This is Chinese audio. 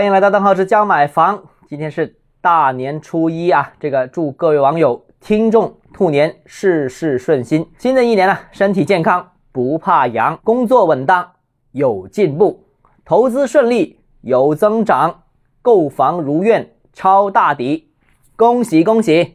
欢迎来到邓浩之教买房。今天是大年初一啊这个祝各位网友听众兔年事事顺心。新的一年呢身体健康不怕阳工作稳当有进步。投资顺利有增长购房如愿超大底恭喜恭喜。